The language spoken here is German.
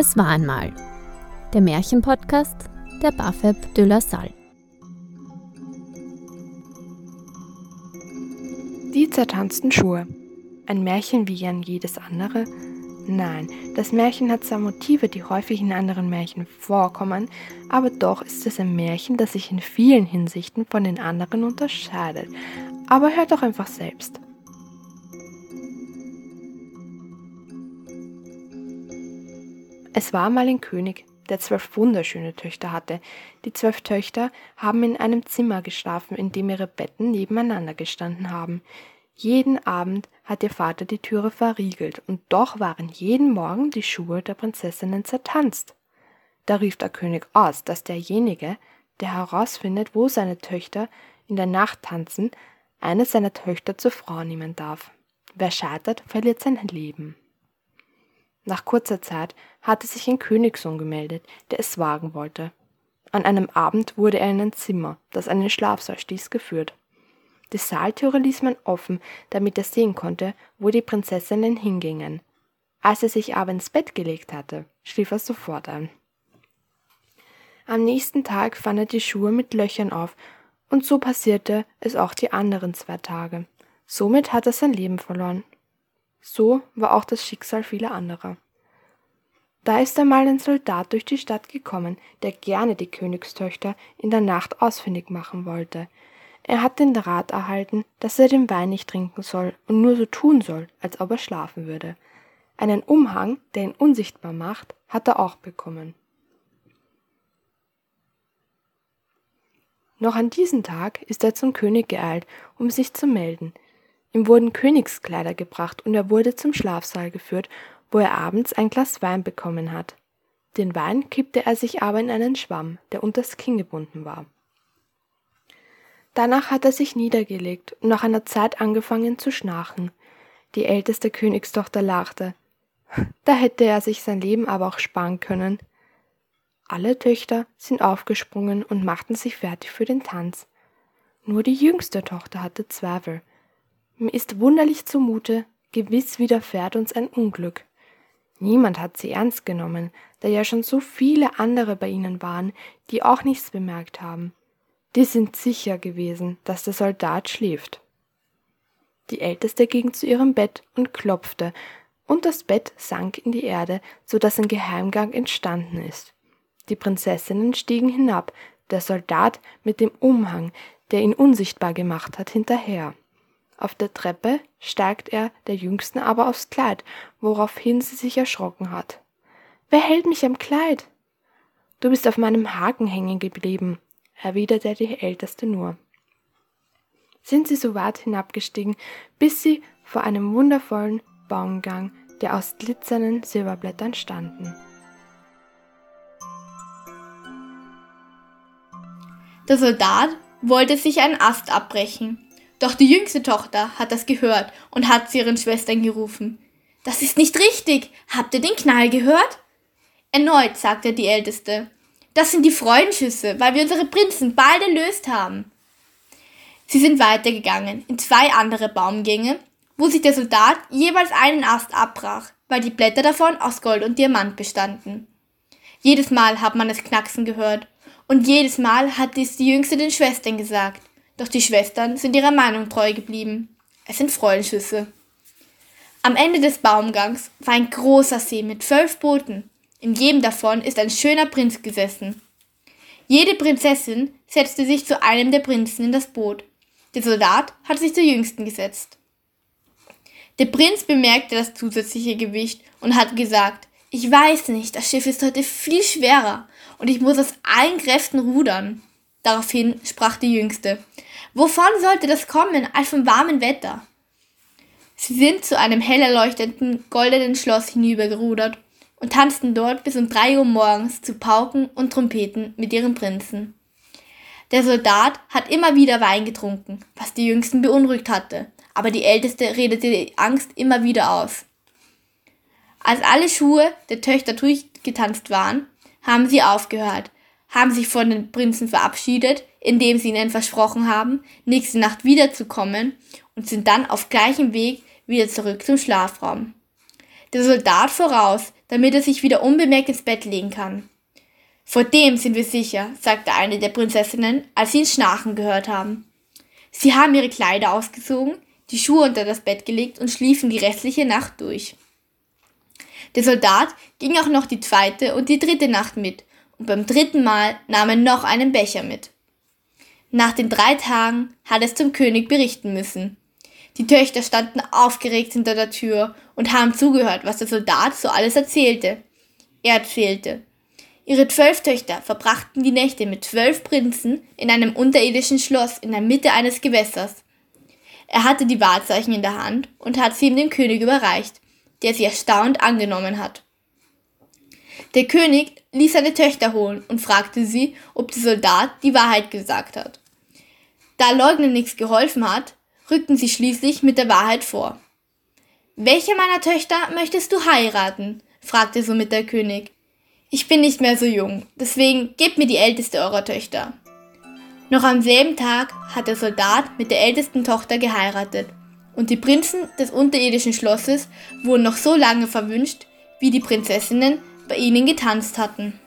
Es war einmal. Der Märchenpodcast der Bafeb de la Salle. Die zertanzten Schuhe. Ein Märchen wie an jedes andere? Nein, das Märchen hat zwar Motive, die häufig in anderen Märchen vorkommen, aber doch ist es ein Märchen, das sich in vielen Hinsichten von den anderen unterscheidet. Aber hört doch einfach selbst. Es war mal ein König, der zwölf wunderschöne Töchter hatte. Die zwölf Töchter haben in einem Zimmer geschlafen, in dem ihre Betten nebeneinander gestanden haben. Jeden Abend hat ihr Vater die Türe verriegelt, und doch waren jeden Morgen die Schuhe der Prinzessinnen zertanzt. Da rief der König aus, dass derjenige, der herausfindet, wo seine Töchter in der Nacht tanzen, eine seiner Töchter zur Frau nehmen darf. Wer scheitert, verliert sein Leben. Nach kurzer Zeit hatte sich ein Königssohn gemeldet, der es wagen wollte. An einem Abend wurde er in ein Zimmer, das einen Schlafsaal stieß, geführt. Die Saaltüre ließ man offen, damit er sehen konnte, wo die Prinzessinnen hingingen. Als er sich aber ins Bett gelegt hatte, schlief er sofort ein. Am nächsten Tag fand er die Schuhe mit Löchern auf, und so passierte es auch die anderen zwei Tage. Somit hat er sein Leben verloren. So war auch das Schicksal vieler anderer. Da ist einmal ein Soldat durch die Stadt gekommen, der gerne die Königstöchter in der Nacht ausfindig machen wollte. Er hat den Rat erhalten, dass er den Wein nicht trinken soll und nur so tun soll, als ob er schlafen würde. Einen Umhang, der ihn unsichtbar macht, hat er auch bekommen. Noch an diesem Tag ist er zum König geeilt, um sich zu melden. Ihm wurden Königskleider gebracht und er wurde zum Schlafsaal geführt, wo er abends ein Glas Wein bekommen hat. Den Wein kippte er sich aber in einen Schwamm, der unters Kinn gebunden war. Danach hat er sich niedergelegt und nach einer Zeit angefangen zu schnarchen. Die älteste Königstochter lachte. Da hätte er sich sein Leben aber auch sparen können. Alle Töchter sind aufgesprungen und machten sich fertig für den Tanz. Nur die jüngste Tochter hatte Zweifel. Mir ist wunderlich zumute, gewiss widerfährt uns ein Unglück. Niemand hat sie ernst genommen, da ja schon so viele andere bei ihnen waren, die auch nichts bemerkt haben. Die sind sicher gewesen, dass der Soldat schläft. Die Älteste ging zu ihrem Bett und klopfte, und das Bett sank in die Erde, so dass ein Geheimgang entstanden ist. Die Prinzessinnen stiegen hinab, der Soldat mit dem Umhang, der ihn unsichtbar gemacht hat, hinterher. Auf der Treppe steigt er der Jüngsten aber aufs Kleid, woraufhin sie sich erschrocken hat. Wer hält mich am Kleid? Du bist auf meinem Haken hängen geblieben, erwiderte die Älteste nur. Sind sie so weit hinabgestiegen, bis sie vor einem wundervollen Baumgang, der aus glitzernden Silberblättern standen. Der Soldat wollte sich einen Ast abbrechen, doch die jüngste Tochter hat das gehört und hat zu ihren Schwestern gerufen. Das ist nicht richtig. Habt ihr den Knall gehört? Erneut sagte die Älteste. Das sind die Freudenschüsse, weil wir unsere Prinzen bald erlöst haben. Sie sind weitergegangen in zwei andere Baumgänge, wo sich der Soldat jeweils einen Ast abbrach, weil die Blätter davon aus Gold und Diamant bestanden. Jedes Mal hat man es knacksen gehört, und jedes Mal hat es die Jüngste den Schwestern gesagt. Doch die Schwestern sind ihrer Meinung treu geblieben. Es sind Freudenschüsse. Am Ende des Baumgangs war ein großer See mit zwölf Booten. In jedem davon ist ein schöner Prinz gesessen. Jede Prinzessin setzte sich zu einem der Prinzen in das Boot. Der Soldat hat sich zur jüngsten gesetzt. Der Prinz bemerkte das zusätzliche Gewicht und hat gesagt, ich weiß nicht, das Schiff ist heute viel schwerer und ich muss aus allen Kräften rudern. Daraufhin sprach die Jüngste, Wovon sollte das kommen als vom warmen Wetter? Sie sind zu einem hell erleuchteten goldenen Schloss hinübergerudert und tanzten dort bis um drei Uhr morgens zu Pauken und Trompeten mit ihren Prinzen. Der Soldat hat immer wieder Wein getrunken, was die Jüngsten beunruhigt hatte, aber die Älteste redete die Angst immer wieder aus. Als alle Schuhe der Töchter durchgetanzt waren, haben sie aufgehört, haben sich von den Prinzen verabschiedet, indem sie ihnen versprochen haben, nächste Nacht wiederzukommen und sind dann auf gleichem Weg wieder zurück zum Schlafraum. Der Soldat voraus, damit er sich wieder unbemerkt ins Bett legen kann. Vor dem sind wir sicher, sagte eine der Prinzessinnen, als sie ihn schnarchen gehört haben. Sie haben ihre Kleider ausgezogen, die Schuhe unter das Bett gelegt und schliefen die restliche Nacht durch. Der Soldat ging auch noch die zweite und die dritte Nacht mit, und beim dritten Mal nahm er noch einen Becher mit. Nach den drei Tagen hat es zum König berichten müssen. Die Töchter standen aufgeregt hinter der Tür und haben zugehört, was der Soldat so alles erzählte. Er erzählte, ihre zwölf Töchter verbrachten die Nächte mit zwölf Prinzen in einem unterirdischen Schloss in der Mitte eines Gewässers. Er hatte die Wahrzeichen in der Hand und hat sie ihm dem König überreicht, der sie erstaunt angenommen hat. Der König ließ seine Töchter holen und fragte sie, ob der Soldat die Wahrheit gesagt hat. Da Leugnen nichts geholfen hat, rückten sie schließlich mit der Wahrheit vor. Welche meiner Töchter möchtest du heiraten? fragte somit der König. Ich bin nicht mehr so jung, deswegen gebt mir die älteste eurer Töchter. Noch am selben Tag hat der Soldat mit der ältesten Tochter geheiratet, und die Prinzen des unterirdischen Schlosses wurden noch so lange verwünscht, wie die Prinzessinnen bei ihnen getanzt hatten.